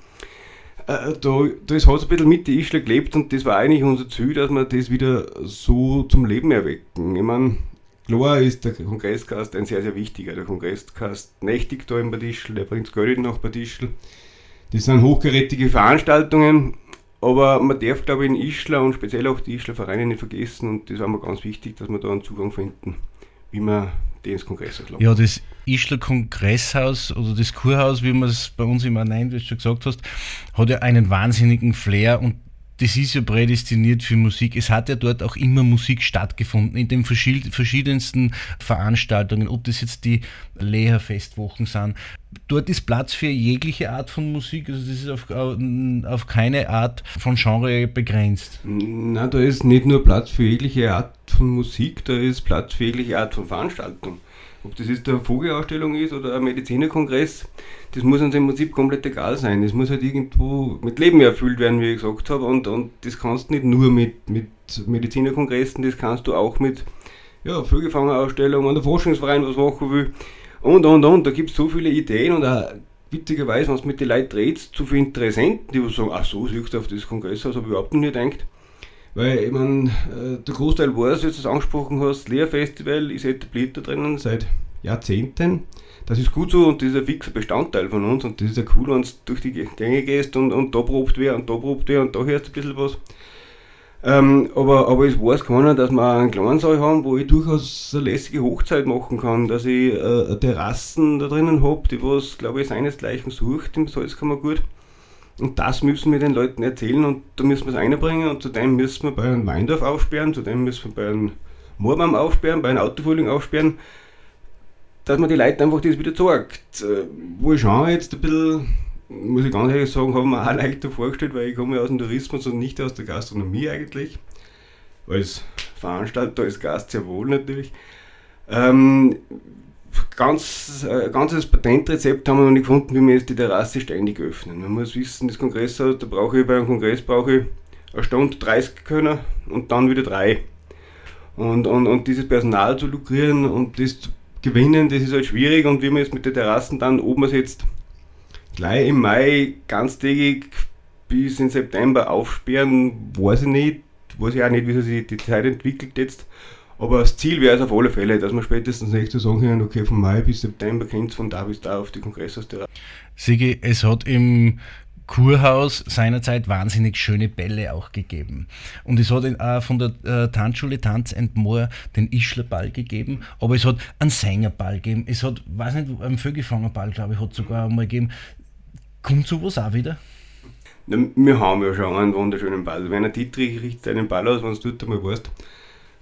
Äh, da, da ist, hat es ein bisschen mit die Ischler gelebt und das war eigentlich unser Ziel, dass wir das wieder so zum Leben erwecken. Ich meine, Klar ist der Kongressgast ein sehr, sehr wichtiger. Der Kongressgast nächtigt da in Bad Ischl, der bringt Geld nach Bad Ischl. Das sind hochkarätige Veranstaltungen, aber man darf, glaube ich, in Ischler und speziell auch die Ischler Vereine nicht vergessen und das war mir ganz wichtig, dass wir da einen Zugang finden, wie man den ins Kongresshaus lässt. Ja, das Ischler Kongresshaus oder das Kurhaus, wie man es bei uns immer nennt, wie du schon gesagt hast, hat ja einen wahnsinnigen Flair und das ist ja prädestiniert für Musik. Es hat ja dort auch immer Musik stattgefunden, in den verschiedensten Veranstaltungen, ob das jetzt die Lehrfestwochen sind. Dort ist Platz für jegliche Art von Musik, also das ist auf, auf keine Art von Genre begrenzt. Na, da ist nicht nur Platz für jegliche Art von Musik, da ist Platz für jegliche Art von Veranstaltung. Ob das jetzt eine Vogelausstellung ist oder ein Medizinerkongress, das muss uns im Prinzip komplett egal sein. Das muss halt irgendwo mit Leben erfüllt werden, wie ich gesagt habe. Und, und das kannst du nicht nur mit, mit Medizinerkongressen, das kannst du auch mit ja, Vögelfangerausstellungen, der Forschungsverein was machen will. Und, und, und. Da gibt es so viele Ideen und auch witzigerweise, wenn du mit den Leuten redest, zu viele Interessenten, die sagen, ach so, siehst du auf das Kongresshaus, habe ich überhaupt nicht gedacht. Weil, ich meine, der Großteil weiß, wie du es angesprochen hast, Lehrfestival ist etabliert da drinnen seit Jahrzehnten. Das ist gut so und das ist ein fixer Bestandteil von uns und das ist ja cool, wenn du durch die Gänge gehst und, und da probt wer und da probt wer und da hörst du ein bisschen was. Ähm, aber, aber es weiß keiner, dass wir einen kleinen Saal haben, wo ich durchaus eine lässige Hochzeit machen kann, dass ich äh, Terrassen da drinnen habe, die was, glaube ich, seinesgleichen sucht im Salzkammergut. Und das müssen wir den Leuten erzählen und da müssen wir es einbringen und zudem müssen wir bei einem Weindorf aufsperren, zudem müssen wir bei einem Moorbaum aufsperren, bei einem Autofrühling aufsperren, dass man die Leute einfach das wieder zeigt. Äh, Wo ich schon jetzt ein bisschen, muss ich ganz ehrlich sagen, habe mir auch *laughs* leichter vorgestellt, weil ich komme ja aus dem Tourismus und nicht aus der Gastronomie eigentlich. Als Veranstalter, als Gast sehr wohl natürlich. Ähm, ganz, äh, ganzes Patentrezept haben wir noch nicht gefunden, wie wir jetzt die Terrasse ständig öffnen. Man muss wissen, das Kongresshaus, da brauche ich bei einem Kongress brauche ich eine Stunde 30 können und dann wieder drei. Und, und, und dieses Personal zu lukrieren und das zu gewinnen, das ist halt schwierig. Und wie man jetzt mit den Terrassen dann oben jetzt gleich im Mai ganztägig bis in September aufsperren, weiß ich nicht. Weiß ich auch nicht, wie sich die Zeit entwickelt jetzt. Aber das Ziel wäre es auf alle Fälle, dass wir spätestens nächstes sagen können, okay, von Mai bis September könnt ihr von da bis da auf die Kongressausterei. Sigi, es hat im Kurhaus seinerzeit wahnsinnig schöne Bälle auch gegeben. Und es hat auch von der äh, Tanzschule Tanz and More den Ischlerball gegeben, aber es hat einen Sängerball gegeben, es hat, weiß nicht, einen Vögelfangerball, glaube ich, hat sogar einmal gegeben. Kommt sowas auch wieder? Wir haben ja schon einen wunderschönen Ball. Wenn ein Dietrich richtet einen Ball aus, wenn du dort einmal weißt,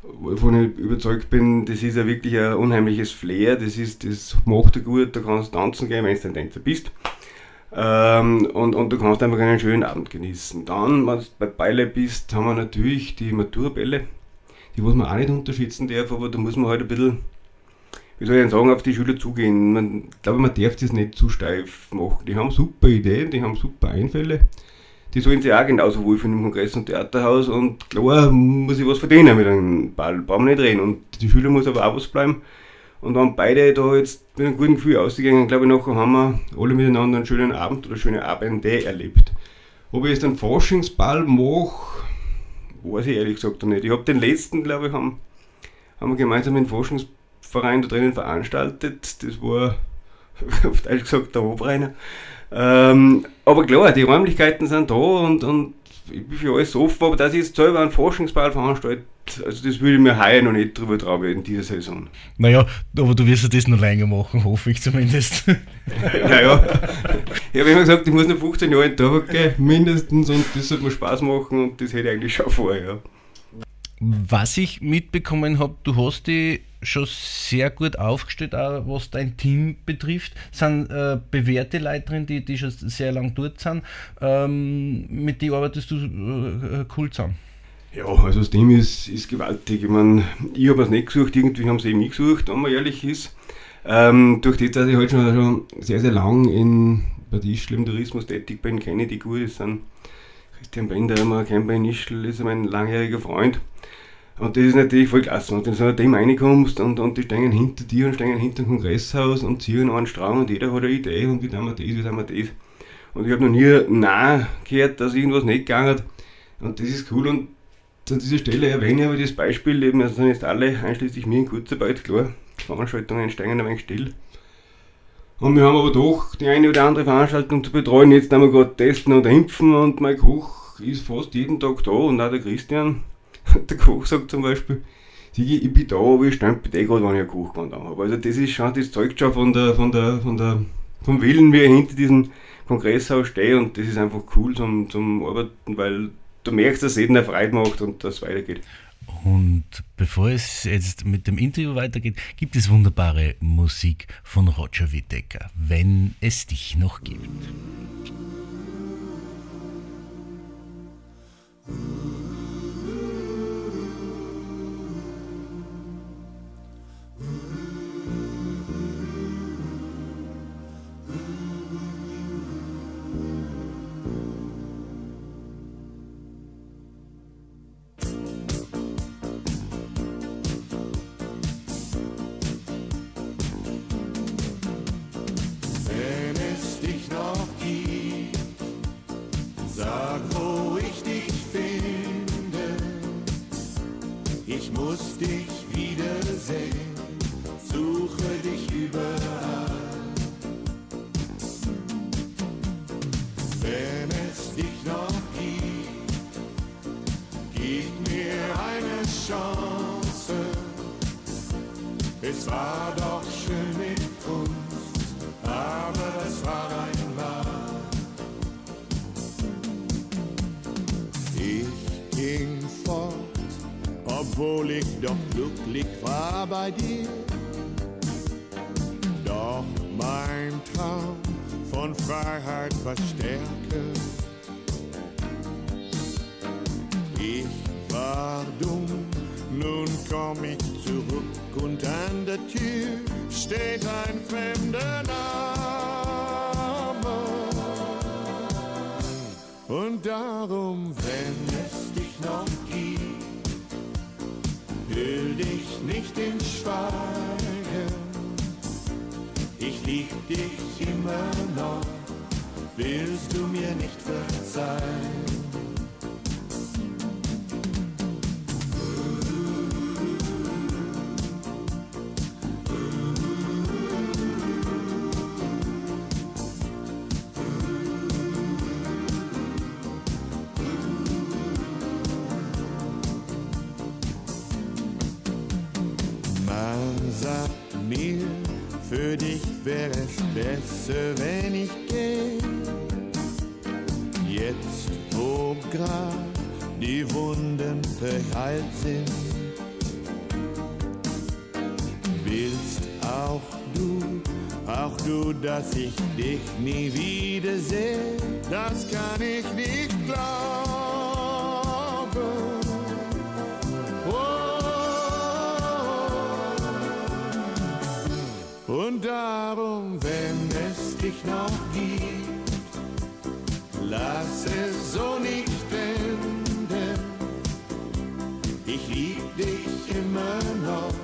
wovon ich überzeugt bin, das ist ja wirklich ein unheimliches Flair, das, ist, das macht er gut, da kannst du tanzen gehen, wenn du ein Tänzer bist. Ähm, und, und du kannst einfach einen schönen Abend genießen. Dann, wenn du bei Beile bist, haben wir natürlich die Maturbälle, die was man auch nicht unterschätzen darf, aber da muss man halt ein bisschen, wie soll ich denn sagen, auf die Schüler zugehen. Man, ich glaube, man darf das nicht zu steif machen. Die haben super Ideen, die haben super Einfälle. Die sollen sich auch genauso wohlfühlen im Kongress- und Theaterhaus und klar muss ich was verdienen mit einem Ball, brauchen wir nicht reden. Und die Schüler muss aber auch was bleiben. Und wenn beide da jetzt mit einem guten Gefühl ausgegangen, glaube ich, nachher haben wir alle miteinander einen schönen Abend oder schöne Abende erlebt. Ob ich jetzt einen Forschungsball mache, weiß ich ehrlich gesagt noch nicht. Ich habe den letzten, glaube ich, haben, haben wir gemeinsam einen Forschungsverein da drinnen veranstaltet. Das war, *laughs* auf Deutsch gesagt, der Hofreiner. Ähm, aber klar, die Räumlichkeiten sind da und, und ich bin für alles offen, aber dass ich jetzt selber einen Forschungsball veranstalte, also das würde ich mir heuer noch nicht drüber trauen in dieser Saison. Naja, aber du wirst ja das noch länger machen, hoffe ich zumindest. *laughs* naja, ich habe immer gesagt, ich muss noch 15 Jahre in Tabak gehen, mindestens, und das sollte mir Spaß machen und das hätte ich eigentlich schon vor, ja. Was ich mitbekommen habe, du hast dich schon sehr gut aufgestellt, auch was dein Team betrifft. Sind äh, bewährte Leute drin, die, die schon sehr lange dort sind. Ähm, mit denen arbeitest du äh, cool zusammen. Ja, also das Team ist, ist gewaltig. Ich meine, ich habe es nicht gesucht, irgendwie haben sie eben mich gesucht, wenn man ehrlich ist. Ähm, durch das, dass ich halt schon, schon sehr, sehr lang in, bei Ischl im Tourismus tätig bin, kenne ich die gut. Das sind Christian Bender, bei Ischl, ist mein langjähriger Freund. Und das ist natürlich voll klasse. Und wenn du so Team reinkommst und, und die stehen hinter dir und stehen hinter dem Kongresshaus und ziehen einen Strang und jeder hat eine Idee und wie tun wir das, wie tun wir das. Und ich habe noch nie Nein gehört, dass irgendwas nicht gegangen hat. Und das ist cool und an dieser Stelle erwähne ich aber das Beispiel, eben, also sind jetzt alle, einschließlich mir in Kurzarbeit, klar, Veranstaltungen steigen ein wenig still. Und wir haben aber doch die eine oder andere Veranstaltung zu betreuen. Jetzt haben wir gerade testen und impfen und mein Koch ist fast jeden Tag da und auch der Christian. *laughs* Der Koch sagt zum Beispiel, Sigi, ich bin da, aber ich stand bei dir gerade, wenn ich einen Kochwand habe. Also das ist schon, das zeugt schon von der, von der, von der, vom Willen, wie ich hinter diesem Kongresshaus stehe und das ist einfach cool zum, zum Arbeiten, weil du merkst, dass es jedem Freude macht und das weitergeht. Und bevor es jetzt mit dem Interview weitergeht, gibt es wunderbare Musik von Roger Whittaker, wenn es dich noch gibt. Kann ich nicht glauben. Oh. Und darum, wenn es dich noch gibt, lass es so nicht enden. Ich lieb dich immer noch,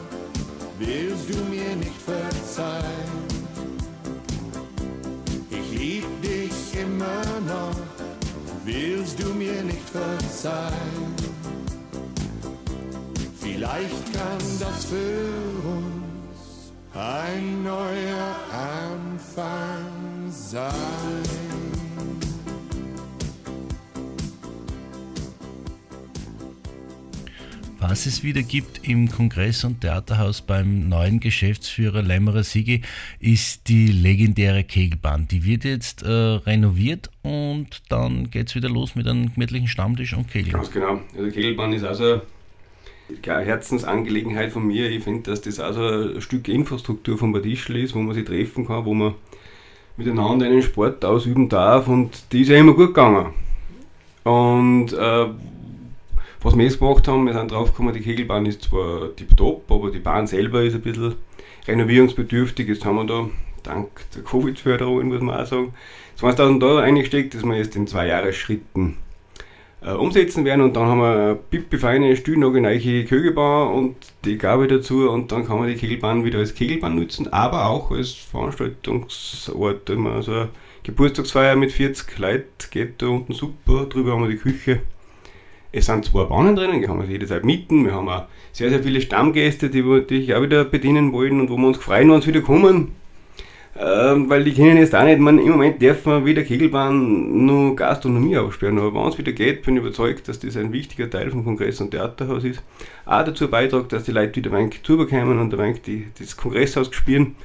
willst du mir nicht verzeihen? Ich lieb dich immer noch, willst du mir nicht verzeihen? Vielleicht kann das für uns ein neuer Anfang sein. Was es wieder gibt im Kongress- und Theaterhaus beim neuen Geschäftsführer Lämmerer Sigi, ist die legendäre Kegelbahn. Die wird jetzt äh, renoviert und dann geht es wieder los mit einem gemütlichen Stammtisch und Kegeln. Ganz genau. Also Kegelbahn ist also eine Herzensangelegenheit von mir. Ich finde, dass das also ein Stück Infrastruktur vom Badischl ist, wo man sich treffen kann, wo man miteinander einen Sport ausüben darf und die ist ja immer gut gegangen. Und äh, was wir jetzt gemacht haben, wir sind draufgekommen, die Kegelbahn ist zwar tipptopp, aber die Bahn selber ist ein bisschen renovierungsbedürftig. Jetzt haben wir da, dank der Covid-Förderung, muss man auch sagen, 20.000 Euro eingesteckt, dass wir jetzt in zwei Jahresschritten äh, umsetzen werden und dann haben wir eine pipi-feine, neue Kegelbahn und die Gabe dazu und dann kann man die Kegelbahn wieder als Kegelbahn nutzen, aber auch als Veranstaltungsort. Also Geburtstagsfeier mit 40 Leuten geht da unten super, drüber haben wir die Küche. Es sind zwei Bahnen drinnen, die kann man sich jederzeit mieten. Wir haben auch sehr, sehr viele Stammgäste, die wir dich auch wieder bedienen wollen und wo wir uns freuen, wenn sie wieder kommen. Ähm, weil die kennen jetzt auch nicht, man, im Moment dürfen wir weder Kegelbahn noch Gastronomie aufsperren, aber wenn es wieder geht, bin ich überzeugt, dass das ein wichtiger Teil vom Kongress- und Theaterhaus ist. Auch dazu beiträgt, dass die Leute wieder ein wenig und ein wenig die, das Kongresshaus spielen.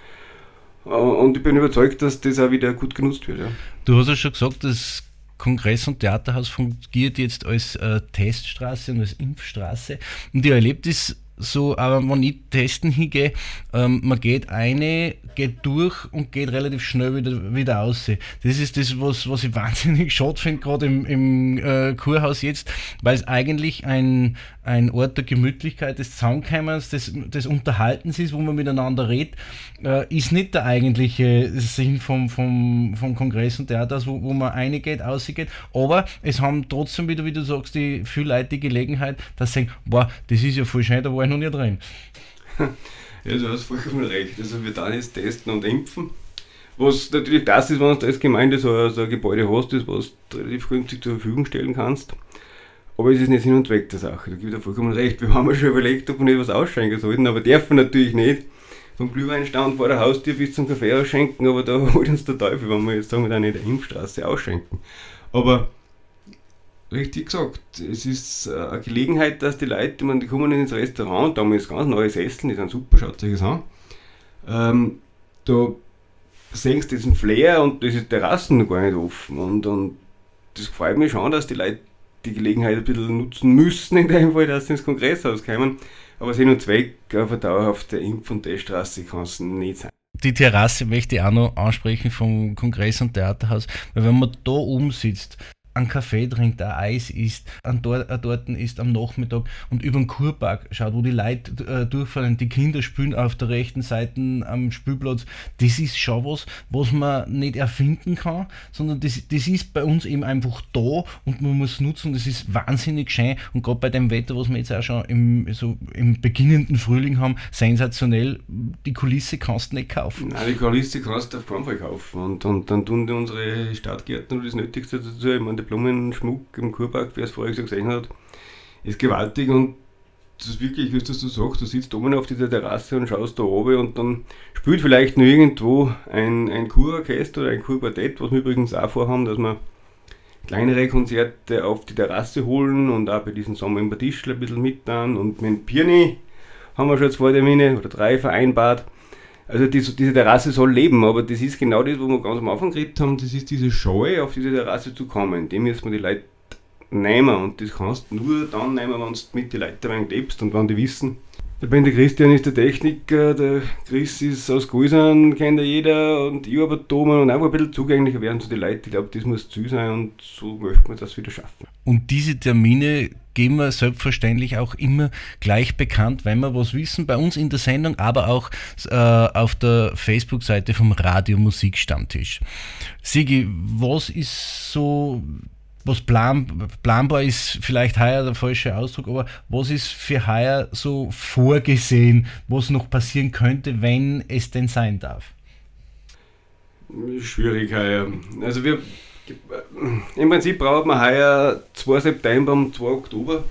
Äh, Und ich bin überzeugt, dass das auch wieder gut genutzt wird. Ja. Du hast ja schon gesagt, das Kongress- und Theaterhaus fungiert jetzt als äh, Teststraße und als Impfstraße. Und ich erlebe das so, aber wenn ich testen hingehe, ähm, man geht eine, geht durch und geht relativ schnell wieder, wieder raus. Das ist das, was, was ich *laughs* wahnsinnig schade finde, gerade im, im äh, Kurhaus jetzt, weil es eigentlich ein, ein Ort der Gemütlichkeit, des Zusammenkommens, des, des Unterhaltens ist, wo man miteinander redet, äh, ist nicht der eigentliche Sinn vom, vom, vom Kongress und Theater, wo, wo man reingeht, ausgeht, aber es haben trotzdem wieder, wie du sagst, die viele Leute die Gelegenheit, dass sie sagen, boah, das ist ja voll schön, da war ich noch nie drin. *laughs* Ja, du hast vollkommen recht. Also wir dann jetzt testen und impfen. Was natürlich das ist, wenn du als Gemeinde so so ein Gebäude hast, das was du relativ günstig zur Verfügung stellen kannst. Aber es ist nicht Sinn und Zweck der Sache. Da gibt er vollkommen recht. Wir haben ja schon überlegt, ob wir nicht was ausschenken sollten, aber dürfen natürlich nicht. Vom Glühweinstand vor der Haustür bis zum Kaffee ausschenken, aber da *laughs* holt uns der Teufel, wenn wir jetzt sagen, wir dann in der Impfstraße ausschenken. Aber richtig gesagt, es ist äh, eine Gelegenheit, dass die Leute, meine, die kommen ins Restaurant, da haben wir jetzt ganz neue Sesseln, die sind super, schaut euch das an. Ähm, da sehen sie diesen Flair und das ist Terrassen gar nicht offen. Und, und das gefällt mir schon, dass die Leute die Gelegenheit ein bisschen nutzen müssen, in dem Fall, dass sie ins Kongresshaus kommen. Aber Sinn und Zweck auf eine dauerhafte Impf- und Teststraße kann es nicht sein. Die Terrasse möchte ich auch noch ansprechen vom Kongress- und Theaterhaus, weil wenn man da oben sitzt, einen Kaffee trinkt, ein Eis isst, an Tor ein Torten isst am Nachmittag und über den Kurpark schaut, wo die Leute äh, durchfahren, die Kinder spielen auf der rechten Seite am Spielplatz, das ist schon was, was man nicht erfinden kann, sondern das, das ist bei uns eben einfach da und man muss nutzen, das ist wahnsinnig schön und gerade bei dem Wetter, was wir jetzt auch schon im, so im beginnenden Frühling haben, sensationell, die Kulisse kannst du nicht kaufen. Nein, die Kulisse kannst du auf keinen Fall kaufen. Und, und dann tun unsere Stadtgärtner das Nötigste dazu, ich meine, der Blumenschmuck im Kurpark, wer es vorher schon gesehen hat, ist gewaltig und das ist wirklich, wie du so sagst, du sitzt oben auf dieser Terrasse und schaust da oben und dann spielt vielleicht nur irgendwo ein, ein Kurorchester oder ein Kurquartett, was wir übrigens auch vorhaben, dass wir kleinere Konzerte auf die Terrasse holen und auch bei diesem Sommer im Badischl ein bisschen mit dann und mit Pirni haben wir schon zwei Termine oder drei vereinbart. Also die, diese Terrasse soll leben, aber das ist genau das, wo wir ganz am Anfang geredet haben, das ist diese Scheu, auf diese Terrasse zu kommen. Dem müssen wir die Leute nehmen und das kannst du nur dann nehmen, wenn du mit den Leuten lebst und wenn die wissen. Ich bin der Christian ist der Techniker, der Chris ist aus Gulsern, kennt ja jeder und ich aber Thomas und einfach ein bisschen zugänglicher werden zu den Leuten. Ich glaube, das muss zu sein und so möchte man das wieder schaffen. Und diese Termine geben wir selbstverständlich auch immer gleich bekannt, wenn wir was wissen, bei uns in der Sendung, aber auch äh, auf der Facebook-Seite vom Radio Musik Stammtisch. Sigi, was ist so, was plan, planbar ist, vielleicht heuer der falsche Ausdruck, aber was ist für heuer so vorgesehen, was noch passieren könnte, wenn es denn sein darf? Schwierig heuer. Also wir im Prinzip braucht man heuer 2 September und 2 Oktober,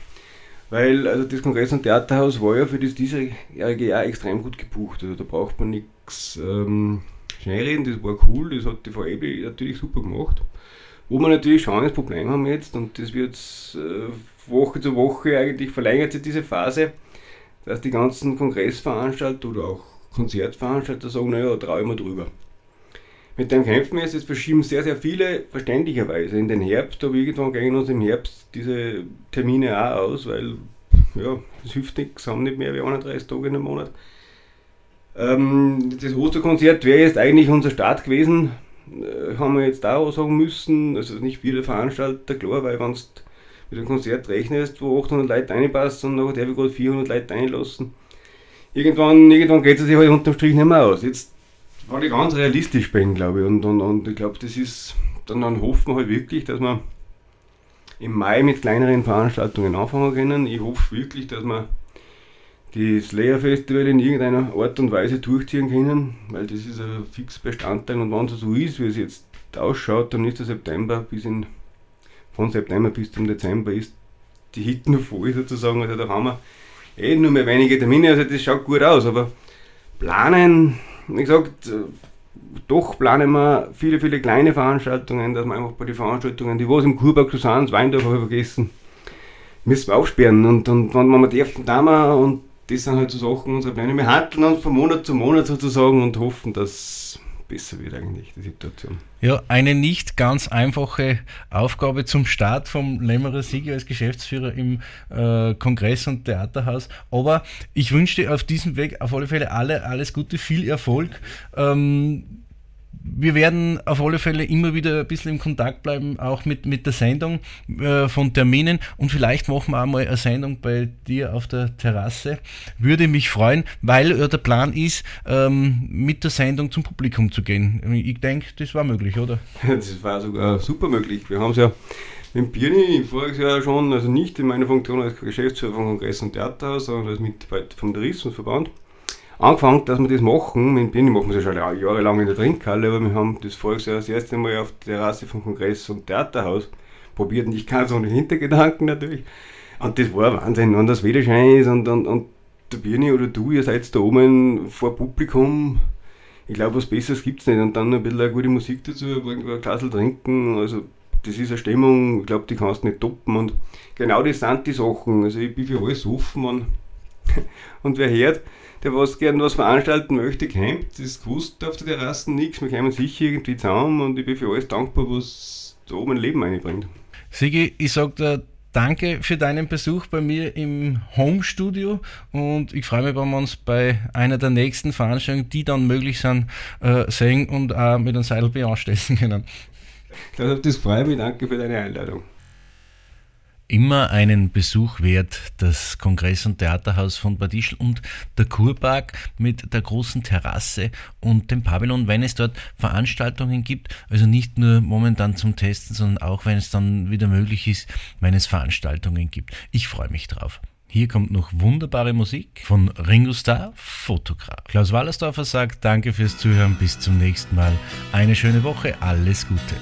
weil also das Kongress- und Theaterhaus war ja für das diesjährige Jahr extrem gut gebucht. Also da braucht man nichts ähm, reden, das war cool, das hat die VEB natürlich super gemacht. Wo wir natürlich schon das Problem haben jetzt, und das wird äh, Woche zu Woche eigentlich verlängert sich diese Phase, dass die ganzen Kongressveranstalter oder auch Konzertveranstalter sagen, naja, traue ich mir drüber mit dem kämpfen wir jetzt. Es verschieben sehr, sehr viele verständlicherweise in den Herbst, aber irgendwann gehen uns im Herbst diese Termine auch aus, weil ja, es hilft nichts, haben nicht mehr wie 31 Tage in einem Monat. Ähm, das Osterkonzert wäre jetzt eigentlich unser Start gewesen, äh, haben wir jetzt da auch sagen müssen, also nicht wie der Veranstalter, klar, weil wenn du mit einem Konzert rechnest, wo 800 Leute reinpassen und nachher ich gerade 400 Leute einlassen, irgendwann, irgendwann geht es sich halt unterm Strich nicht mehr aus. Jetzt weil ich ganz realistisch bin, glaube ich. Und, und, und ich glaube, das ist, dann, dann hoffen wir halt wirklich, dass wir im Mai mit kleineren Veranstaltungen anfangen können. Ich hoffe wirklich, dass wir das Slayer Festival in irgendeiner Art und Weise durchziehen können, weil das ist ein fix Bestandteil und wenn es so ist, wie es jetzt ausschaut, dann ist der September bis in, von September bis zum Dezember ist die Hit nur voll sozusagen, also da haben wir eh nur mehr wenige Termine, also das schaut gut aus, aber planen wie gesagt, doch planen wir viele, viele kleine Veranstaltungen, dass wir einfach bei den Veranstaltungen, die was im Kurberg so sind, das Weindorf habe ich vergessen, müssen wir aufsperren. Und, und wenn wir dürfen, da wir, und das sind halt so Sachen, unsere Pläne. Wir handeln uns von Monat zu Monat sozusagen und hoffen, dass besser wird eigentlich die Situation. Ja, eine nicht ganz einfache Aufgabe zum Start vom Lämmerer Sieger als Geschäftsführer im äh, Kongress- und Theaterhaus. Aber ich wünsche dir auf diesem Weg auf alle Fälle alle, alles Gute, viel Erfolg. Ähm, wir werden auf alle Fälle immer wieder ein bisschen im Kontakt bleiben, auch mit, mit der Sendung äh, von Terminen und vielleicht machen wir auch mal eine Sendung bei dir auf der Terrasse. Würde mich freuen, weil äh, der Plan ist, ähm, mit der Sendung zum Publikum zu gehen. Ich denke, das war möglich, oder? *laughs* Das war sogar super möglich. Wir haben es ja mit Birni voriges Jahr schon, also nicht in meiner Funktion als Geschäftsführer vom Kongress- und Theaterhaus, sondern als Mitarbeiter vom Tourismusverband angefangen, dass wir das machen. Mit Birni machen wir es ja schon jahrelang in der Trinkhalle, aber wir haben das voriges Jahr das erste Mal auf der Terrasse vom Kongress- und Theaterhaus probiert, nicht ganz ohne Hintergedanken natürlich. Und das war Wahnsinn, wenn das Wetterschein ist und, und, und der Birni oder du, ihr seid da oben vor Publikum. Ich glaube, was Besseres gibt es nicht. Und dann ein bisschen eine gute Musik dazu, ein Glas trinken. Also, das ist eine Stimmung, ich glaube, die kannst du nicht toppen. Und genau das sind die Sachen. Also, ich bin für alles offen. Und, *laughs* und wer hört, der was gern was veranstalten möchte, campt, das gewusst auf der Terrasse nichts, wir kommen sicher irgendwie zusammen und ich bin für alles dankbar, was da oben ein Leben einbringt. Sigi, ich sage dir danke für deinen Besuch bei mir im Home-Studio und ich freue mich, wenn wir uns bei einer der nächsten Veranstaltungen, die dann möglich sind, äh, sehen und auch mit einem Seidelbier anstechen können. Klaus, auf das freue ich mich. Danke für deine Einladung. Immer einen Besuch wert, das Kongress- und Theaterhaus von Bad Ischl und der Kurpark mit der großen Terrasse und dem Pavillon, wenn es dort Veranstaltungen gibt. Also nicht nur momentan zum Testen, sondern auch, wenn es dann wieder möglich ist, wenn es Veranstaltungen gibt. Ich freue mich drauf. Hier kommt noch wunderbare Musik von Ringo Starr, Fotograf. Klaus Wallersdorfer sagt Danke fürs Zuhören, bis zum nächsten Mal. Eine schöne Woche, alles Gute.